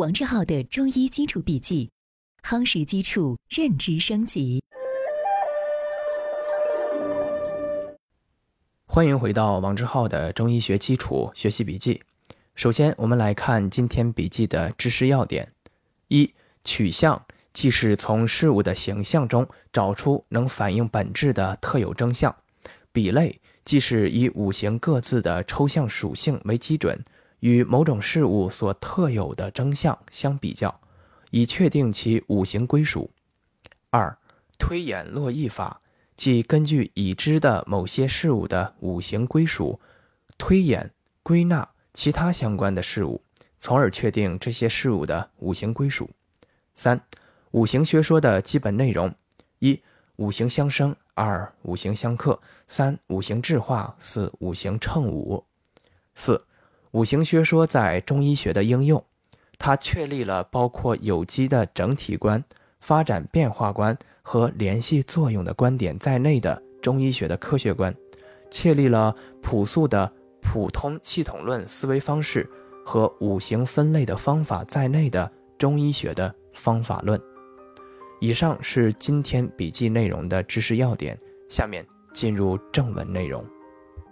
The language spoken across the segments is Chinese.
王志浩的中医基础笔记，夯实基础，认知升级。欢迎回到王志浩的中医学基础学习笔记。首先，我们来看今天笔记的知识要点：一、取象，即是从事物的形象中找出能反映本质的特有征象；比类，即是以五行各自的抽象属性为基准。与某种事物所特有的征象相比较，以确定其五行归属。二、推演络绎法，即根据已知的某些事物的五行归属，推演归纳其他相关的事物，从而确定这些事物的五行归属。三、五行学说的基本内容：一、五行相生；二、五行相克；三、五行制化；四、五行乘五。四。五行学说在中医学的应用，它确立了包括有机的整体观、发展变化观和联系作用的观点在内的中医学的科学观，确立了朴素的普通系统论思维方式和五行分类的方法在内的中医学的方法论。以上是今天笔记内容的知识要点，下面进入正文内容。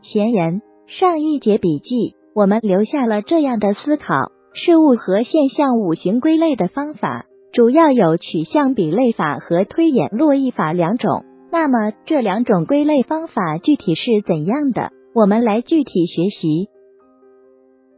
前言：上一节笔记。我们留下了这样的思考：事物和现象五行归类的方法，主要有取象比类法和推演络绎法两种。那么这两种归类方法具体是怎样的？我们来具体学习。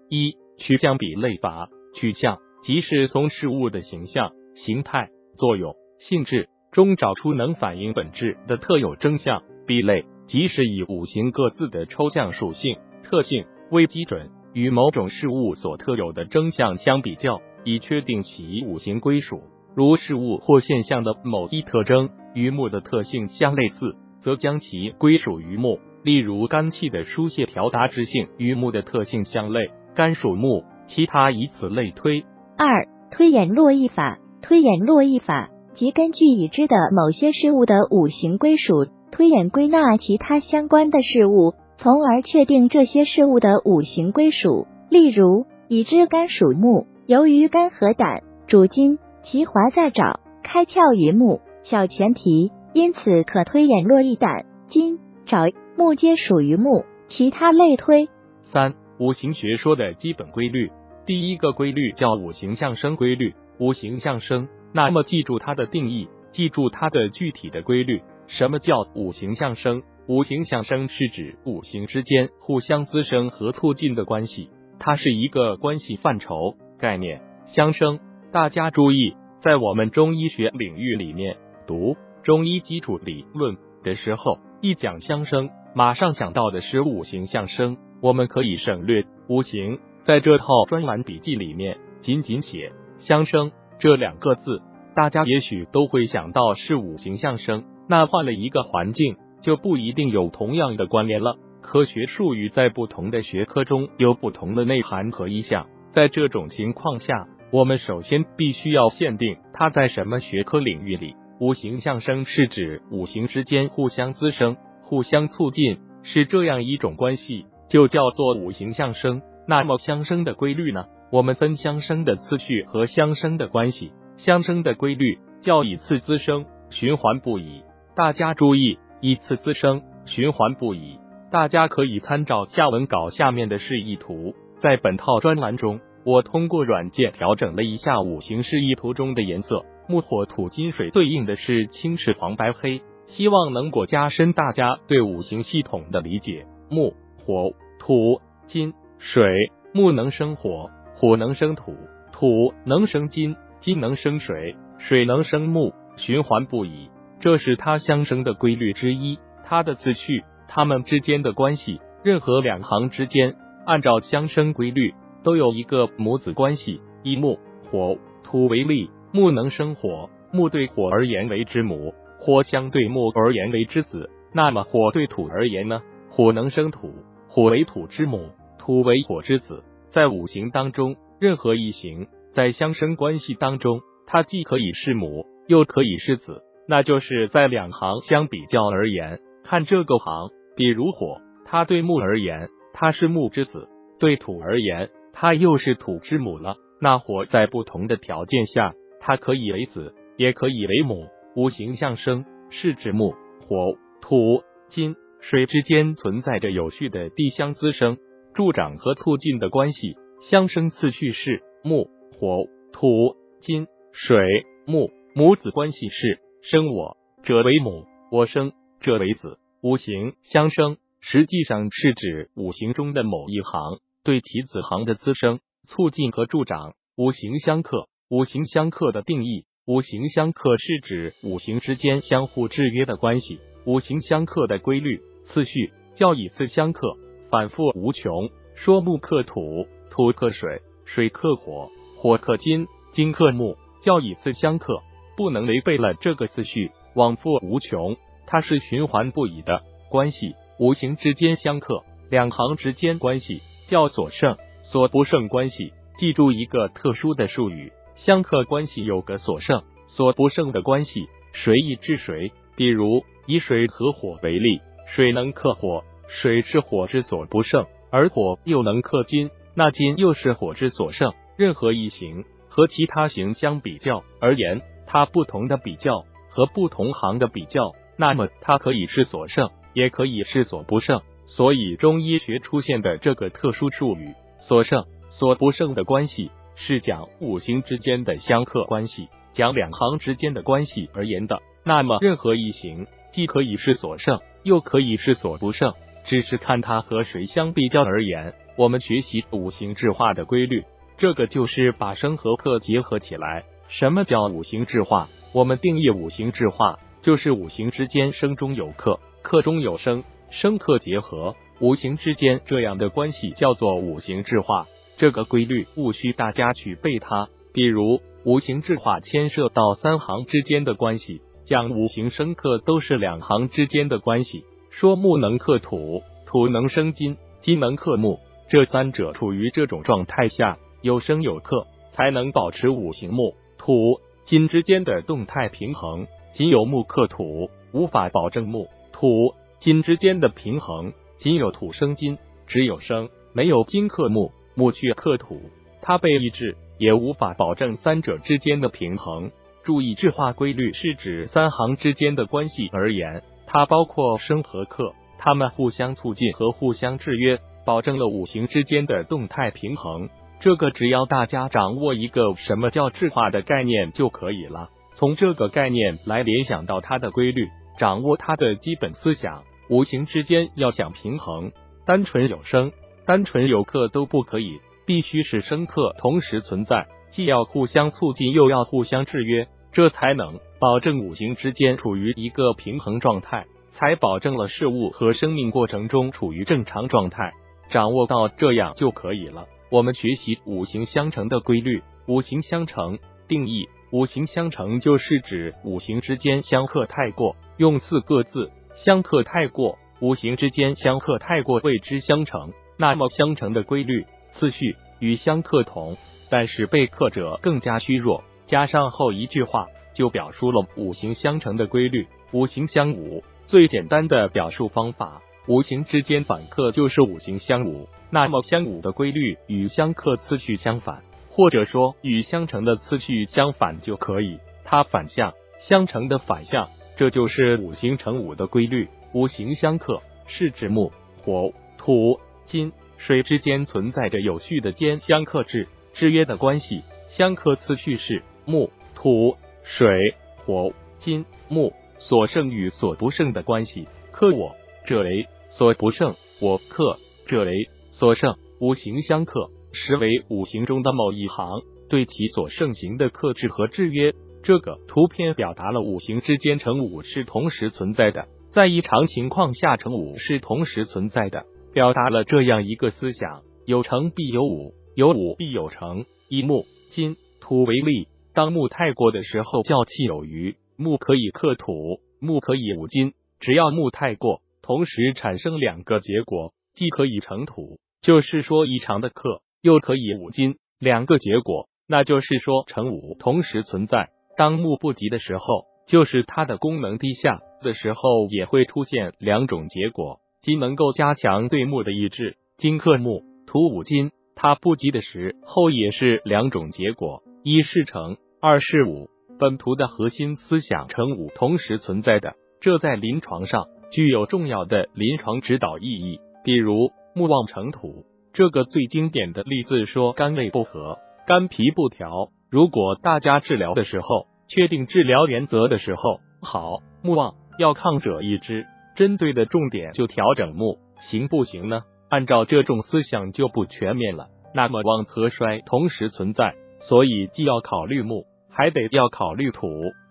一、取象比类法。取象即是从事物的形象、形态、作用、性质中找出能反映本质的特有征象；比类即是以五行各自的抽象属性、特性。为基准，与某种事物所特有的征象相比较，以确定其五行归属。如事物或现象的某一特征与木的特性相类似，则将其归属于木。例如，肝气的疏泄调达之性与木的特性相类，肝属木。其他以此类推。二、推演络绎法。推演络绎法即根据已知的某些事物的五行归属，推演归纳其他相关的事物。从而确定这些事物的五行归属。例如，已知肝属木，由于肝和胆主金，其华在爪，开窍于目。小前提，因此可推演络绎胆、金、爪、木皆属于木。其他类推。三、五行学说的基本规律。第一个规律叫五行相生规律。五行相生，那么记住它的定义，记住它的具体的规律。什么叫五行相生？五行相生是指五行之间互相滋生和促进的关系，它是一个关系范畴概念。相生，大家注意，在我们中医学领域里面读中医基础理论的时候，一讲相生，马上想到的是五行相生。我们可以省略五行，在这套专栏笔记里面仅仅写相生这两个字，大家也许都会想到是五行相生。那换了一个环境。就不一定有同样的关联了。科学术语在不同的学科中有不同的内涵和意象。在这种情况下，我们首先必须要限定它在什么学科领域里。五行相生是指五行之间互相滋生、互相促进，是这样一种关系，就叫做五行相生。那么相生的规律呢？我们分相生的次序和相生的关系。相生的规律叫以次滋生，循环不已。大家注意。依次滋生，循环不已。大家可以参照下文稿下面的示意图。在本套专栏中，我通过软件调整了一下五行示意图中的颜色，木、火、土、金、水对应的是青、赤、黄、白、黑，希望能够加深大家对五行系统的理解。木、火、土、金、水。木能生火，火能生土，土能生金，金能生水，水能生木，循环不已。这是它相生的规律之一，它的次序，它们之间的关系，任何两行之间，按照相生规律，都有一个母子关系。以木、火、土为例，木能生火，木对火而言为之母，火相对木而言为之子。那么火对土而言呢？火能生土，火为土之母，土为火之子。在五行当中，任何一行在相生关系当中，它既可以是母，又可以是子。那就是在两行相比较而言，看这个行，比如火，它对木而言，它是木之子；对土而言，它又是土之母了。那火在不同的条件下，它可以为子，也可以为母。五行相生是指木、火、土、金、水之间存在着有序的地相滋生、助长和促进的关系。相生次序是木、火、土、金、水、木。母子关系是生我者为母，我生者为子。五行相生实际上是指五行中的某一行对其子行的滋生、促进和助长。五行相克，五行相克的定义。五行相克是指五行之间相互制约的关系。五行相克的规律次序叫以次相克，反复无穷。说木克土，土克水，水克火，火克金，金克木，叫以次相克，不能违背了这个次序，往复无穷。它是循环不已的关系。五行之间相克，两行之间关系叫所胜，所不胜关系。记住一个特殊的术语。相克关系有个所胜、所不胜的关系，谁易制谁。比如以水和火为例，水能克火，水是火之所不胜；而火又能克金，那金又是火之所胜。任何一行和其他行相比较而言，它不同的比较和不同行的比较，那么它可以是所胜，也可以是所不胜。所以中医学出现的这个特殊术语“所胜、所不胜”的关系。是讲五行之间的相克关系，讲两行之间的关系而言的。那么，任何一行既可以是所胜，又可以是所不胜，只是看它和谁相比较而言。我们学习五行制化的规律，这个就是把生和克结合起来。什么叫五行制化？我们定义五行制化，就是五行之间生中有克，克中有生，生克结合，五行之间这样的关系叫做五行制化。这个规律务需大家去背它。比如五行制化牵涉到三行之间的关系，讲五行生克都是两行之间的关系。说木能克土，土能生金，金能克木，这三者处于这种状态下，有生有克，才能保持五行木、土、金之间的动态平衡。仅有木克土，无法保证木、土、金之间的平衡；仅有土生金，只有生，没有金克木。木去克土，它被抑制，也无法保证三者之间的平衡。注意，质化规律是指三行之间的关系而言，它包括生和克，它们互相促进和互相制约，保证了五行之间的动态平衡。这个只要大家掌握一个什么叫质化的概念就可以了，从这个概念来联想到它的规律，掌握它的基本思想。五行之间要想平衡，单纯有生。单纯有克都不可以，必须是生克同时存在，既要互相促进，又要互相制约，这才能保证五行之间处于一个平衡状态，才保证了事物和生命过程中处于正常状态。掌握到这样就可以了。我们学习五行相乘的规律。五行相乘定义：五行相乘就是指五行之间相克太过，用四个字：相克太过。五行之间相克太过谓之相乘。那么相乘的规律次序与相克同，但是被克者更加虚弱。加上后一句话，就表述了五行相乘的规律。五行相五，最简单的表述方法，五行之间反克就是五行相五。那么相五的规律与相克次序相反，或者说与相乘的次序相反就可以。它反向相乘的反向，这就是五行成五的规律。五行相克是指木、火、土。金水之间存在着有序的间相克制制约的关系，相克次序是木、土、水、火、金、木，所胜与所不胜的关系。克我者为所不胜，我克者为所胜。五行相克，实为五行中的某一行对其所盛行的克制和制约。这个图片表达了五行之间成五是同时存在的，在异常情况下成五是同时存在的。表达了这样一个思想：有成必有五，有五必有成。以木、金、土为例，当木太过的时候，叫气有余。木可以克土，木可以五金。只要木太过，同时产生两个结果，既可以成土，就是说异常的克，又可以五金，两个结果，那就是说成五同时存在。当木不及的时候，就是它的功能低下的时候，也会出现两种结果。金能够加强对木的抑制，金克木，土五金，它不及的时候也是两种结果：一是成，二是五。本图的核心思想成五同时存在的，这在临床上具有重要的临床指导意义。比如木旺成土，这个最经典的例子说肝胃不和、肝脾不调。如果大家治疗的时候确定治疗原则的时候，好木旺要抗者一支，针对的重点就调整木，行不行呢？按照这种思想就不全面了。那么旺和衰同时存在，所以既要考虑木。还得要考虑土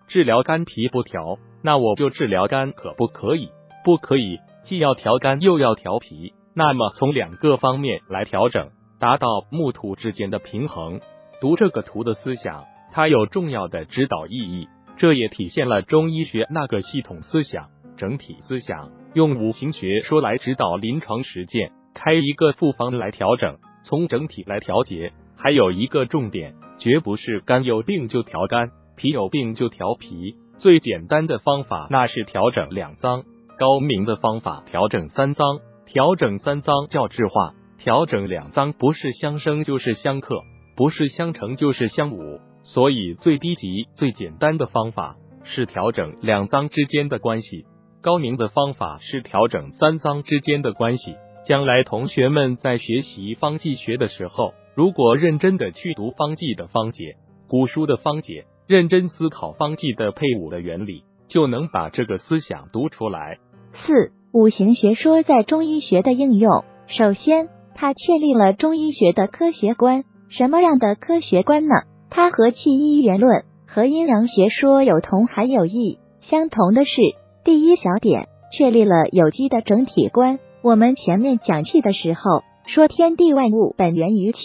治疗肝脾不调，那我就治疗肝可不可以？不可以，既要调肝又要调脾，那么从两个方面来调整，达到木土之间的平衡。读这个图的思想，它有重要的指导意义，这也体现了中医学那个系统思想、整体思想，用五行学说来指导临床实践，开一个复方来调整，从整体来调节。还有一个重点。绝不是肝有病就调肝，脾有病就调脾。最简单的方法那是调整两脏，高明的方法调整三脏。调整三脏叫治化，调整两脏不是相生就是相克，不是相成就是相侮。所以最低级、最简单的方法是调整两脏之间的关系，高明的方法是调整三脏之间的关系。将来同学们在学习方剂学的时候。如果认真的去读方剂的方解，古书的方解，认真思考方剂的配伍的原理，就能把这个思想读出来。四、五行学说在中医学的应用。首先，它确立了中医学的科学观。什么样的科学观呢？它和气一元论和阴阳学说有同还有异。相同的是，第一小点确立了有机的整体观。我们前面讲气的时候。说天地万物本源于气，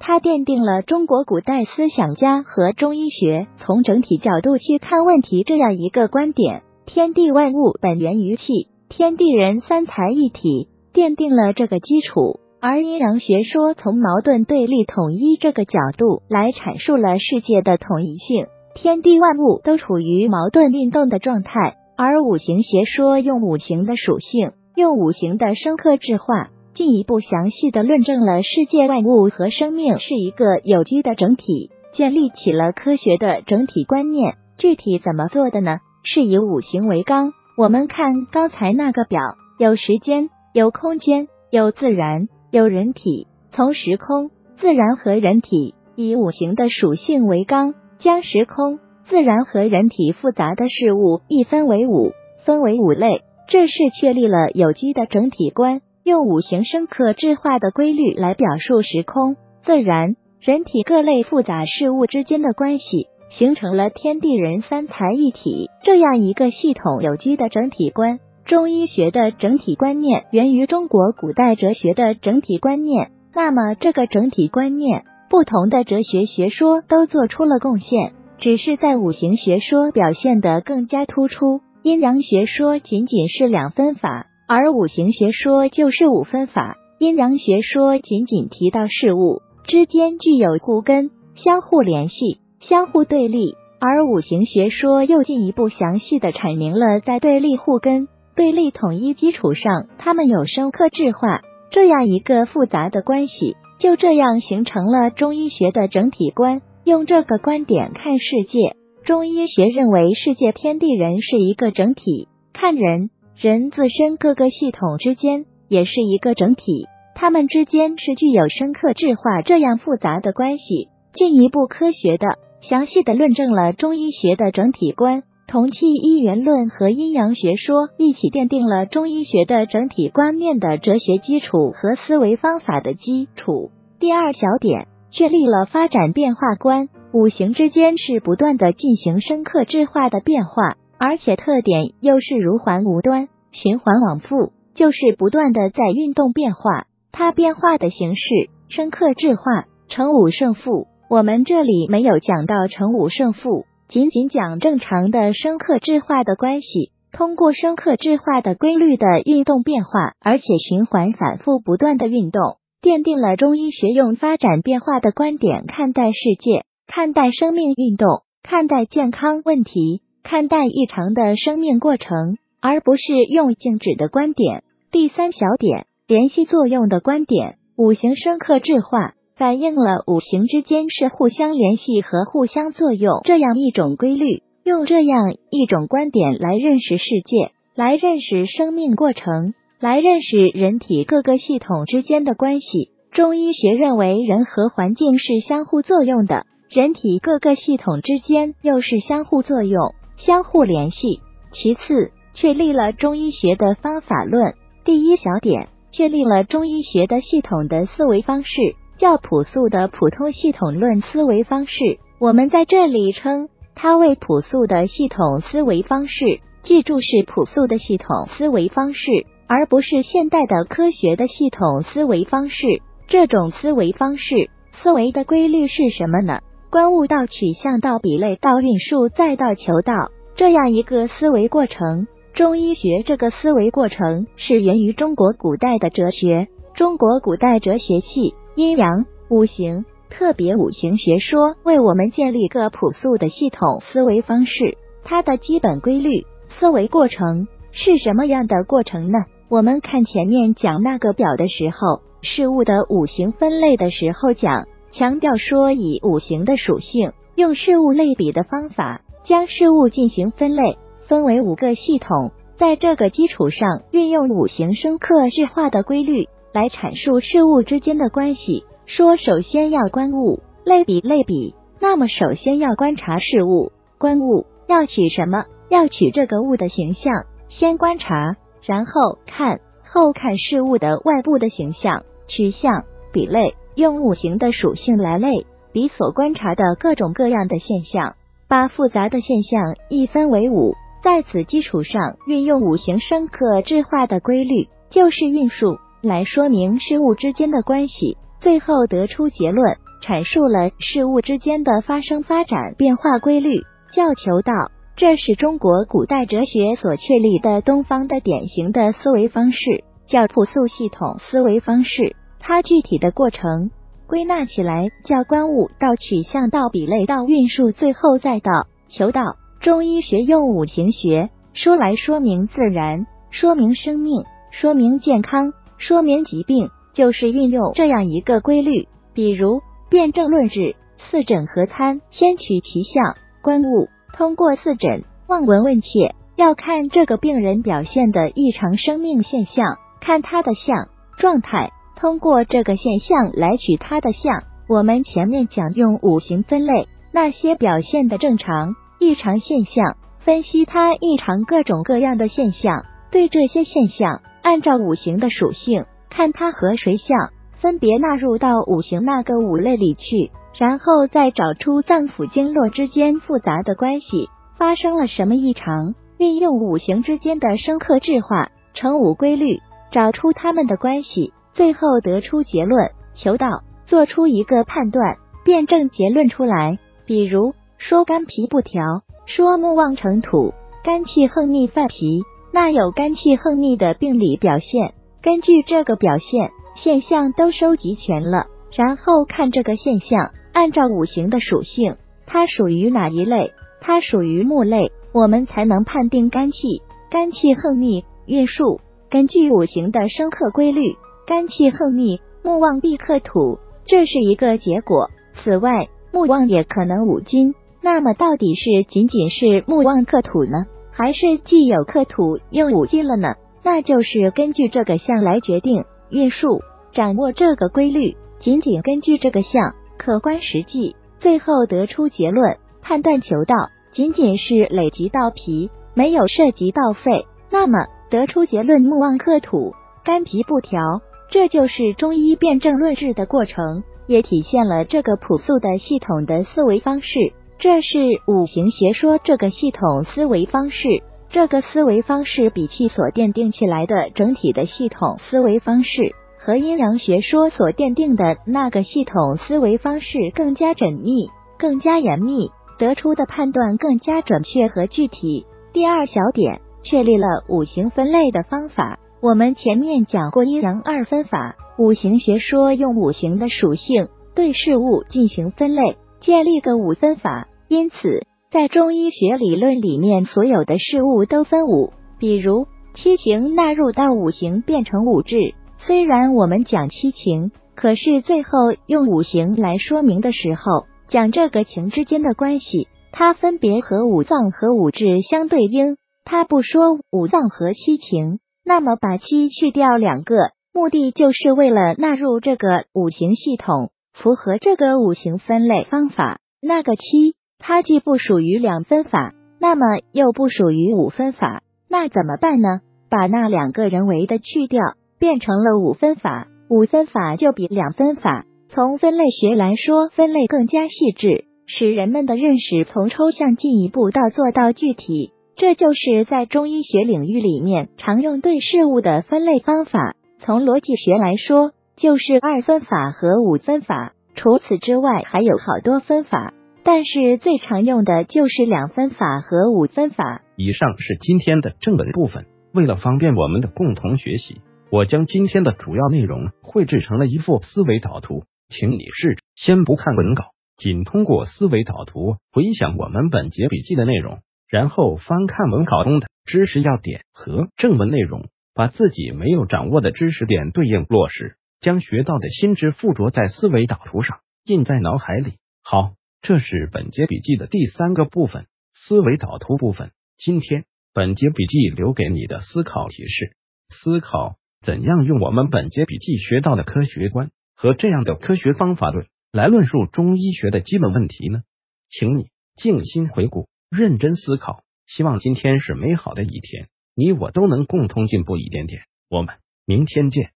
它奠定了中国古代思想家和中医学从整体角度去看问题这样一个观点。天地万物本源于气，天地人三才一体，奠定了这个基础。而阴阳学说从矛盾对立统一这个角度来阐述了世界的统一性，天地万物都处于矛盾运动的状态。而五行学说用五行的属性，用五行的生克制化。进一步详细的论证了世界万物和生命是一个有机的整体，建立起了科学的整体观念。具体怎么做的呢？是以五行为纲。我们看刚才那个表，有时间，有空间，有自然，有人体。从时空、自然和人体以五行的属性为纲，将时空、自然和人体复杂的事物一分为五，分为五类，这是确立了有机的整体观。用五行生克制化的规律来表述时空、自然、人体各类复杂事物之间的关系，形成了天地人三才一体这样一个系统有机的整体观。中医学的整体观念源于中国古代哲学的整体观念。那么，这个整体观念，不同的哲学学说都做出了贡献，只是在五行学说表现得更加突出，阴阳学说仅仅是两分法。而五行学说就是五分法，阴阳学说仅仅提到事物之间具有互根、相互联系、相互对立，而五行学说又进一步详细的阐明了在对立互根、对立统一基础上，它们有生克制化这样一个复杂的关系，就这样形成了中医学的整体观。用这个观点看世界，中医学认为世界天地人是一个整体，看人。人自身各个系统之间也是一个整体，它们之间是具有深刻质化这样复杂的关系。进一步科学的、详细的论证了中医学的整体观，同气一元论和阴阳学说一起奠定了中医学的整体观念的哲学基础和思维方法的基础。第二小点，确立了发展变化观，五行之间是不断的进行深刻质化的变化。而且特点又是如环无端，循环往复，就是不断的在运动变化。它变化的形式深刻质化，成五胜负。我们这里没有讲到成五胜负，仅仅讲正常的生克制化的关系。通过生克制化的规律的运动变化，而且循环反复不断的运动，奠定了中医学用发展变化的观点看待世界、看待生命运动、看待健康问题。看待异常的生命过程，而不是用静止的观点。第三小点，联系作用的观点，五行生克制化，反映了五行之间是互相联系和互相作用这样一种规律。用这样一种观点来认识世界，来认识生命过程，来认识人体各个系统之间的关系。中医学认为，人和环境是相互作用的，人体各个系统之间又是相互作用、相互联系。其次，确立了中医学的方法论。第一小点，确立了中医学的系统的思维方式，较朴素的普通系统论思维方式。我们在这里称。它为朴素的系统思维方式，记住是朴素的系统思维方式，而不是现代的科学的系统思维方式。这种思维方式，思维的规律是什么呢？观物到取象到比类到运数再到求道，这样一个思维过程。中医学这个思维过程是源于中国古代的哲学，中国古代哲学系阴阳五行。特别五行学说为我们建立个朴素的系统思维方式，它的基本规律、思维过程是什么样的过程呢？我们看前面讲那个表的时候，事物的五行分类的时候讲，强调说以五行的属性，用事物类比的方法，将事物进行分类，分为五个系统，在这个基础上，运用五行生克制化的规律来阐述事物之间的关系。说首先要观物，类比类比。那么首先要观察事物，观物要取什么？要取这个物的形象。先观察，然后看，后看事物的外部的形象。取象比类，用五行的属性来类比所观察的各种各样的现象，把复杂的现象一分为五，在此基础上运用五行生克制化的规律，就是运数来说明事物之间的关系。最后得出结论，阐述了事物之间的发生、发展、变化规律，叫求道。这是中国古代哲学所确立的东方的典型的思维方式，叫朴素系统思维方式。它具体的过程归纳起来，叫观物到取象到比类到运数，最后再到求道。中医学用五行学说来说明自然，说明生命，说明健康，说明疾病。就是运用这样一个规律，比如辩证论治，四诊合参，先取其象观物，通过四诊望闻问切，要看这个病人表现的异常生命现象，看他的象状态，通过这个现象来取他的象。我们前面讲用五行分类那些表现的正常、异常现象，分析它异常各种各样的现象，对这些现象按照五行的属性。看它和谁像，分别纳入到五行那个五类里去，然后再找出脏腑经络之间复杂的关系发生了什么异常，运用五行之间的生克制化成五规律，找出它们的关系，最后得出结论，求道，做出一个判断，辩证结论出来。比如说肝脾不调，说木旺成土，肝气横逆犯脾，那有肝气横逆的病理表现。根据这个表现现象都收集全了，然后看这个现象，按照五行的属性，它属于哪一类？它属于木类，我们才能判定肝气。肝气横逆，运数。根据五行的生克规律，肝气横逆，木旺必克土，这是一个结果。此外，木旺也可能五金。那么，到底是仅仅是木旺克土呢，还是既有克土又五金了呢？那就是根据这个项来决定运数，掌握这个规律，仅仅根据这个项客观实际，最后得出结论，判断求道，仅仅是累积到脾，没有涉及到肺，那么得出结论木旺克土，肝脾不调，这就是中医辨证论治的过程，也体现了这个朴素的系统的思维方式，这是五行学说这个系统思维方式。这个思维方式比其所奠定起来的整体的系统思维方式和阴阳学说所奠定的那个系统思维方式更加缜密、更加严密，得出的判断更加准确和具体。第二小点，确立了五行分类的方法。我们前面讲过阴阳二分法，五行学说用五行的属性对事物进行分类，建立个五分法。因此。在中医学理论里面，所有的事物都分五，比如七情纳入到五行变成五志。虽然我们讲七情，可是最后用五行来说明的时候，讲这个情之间的关系，它分别和五脏和五志相对应。他不说五脏和七情，那么把七去掉两个，目的就是为了纳入这个五行系统，符合这个五行分类方法。那个七，它既不属于两分法，那么又不属于五分法，那怎么办呢？把那两个人为的去掉，变成了五分法。五分法就比两分法从分类学来说，分类更加细致，使人们的认识从抽象进一步到做到具体。这就是在中医学领域里面常用对事物的分类方法。从逻辑学来说，就是二分法和五分法。除此之外，还有好多分法，但是最常用的就是两分法和五分法。以上是今天的正文部分。为了方便我们的共同学习，我将今天的主要内容绘制成了一幅思维导图，请你试着先不看文稿，仅通过思维导图回想我们本节笔记的内容。然后翻看文稿中的知识要点和正文内容，把自己没有掌握的知识点对应落实，将学到的新知附着在思维导图上，印在脑海里。好，这是本节笔记的第三个部分——思维导图部分。今天本节笔记留给你的思考提示：思考怎样用我们本节笔记学到的科学观和这样的科学方法论来论述中医学的基本问题呢？请你静心回顾。认真思考，希望今天是美好的一天，你我都能共同进步一点点。我们明天见。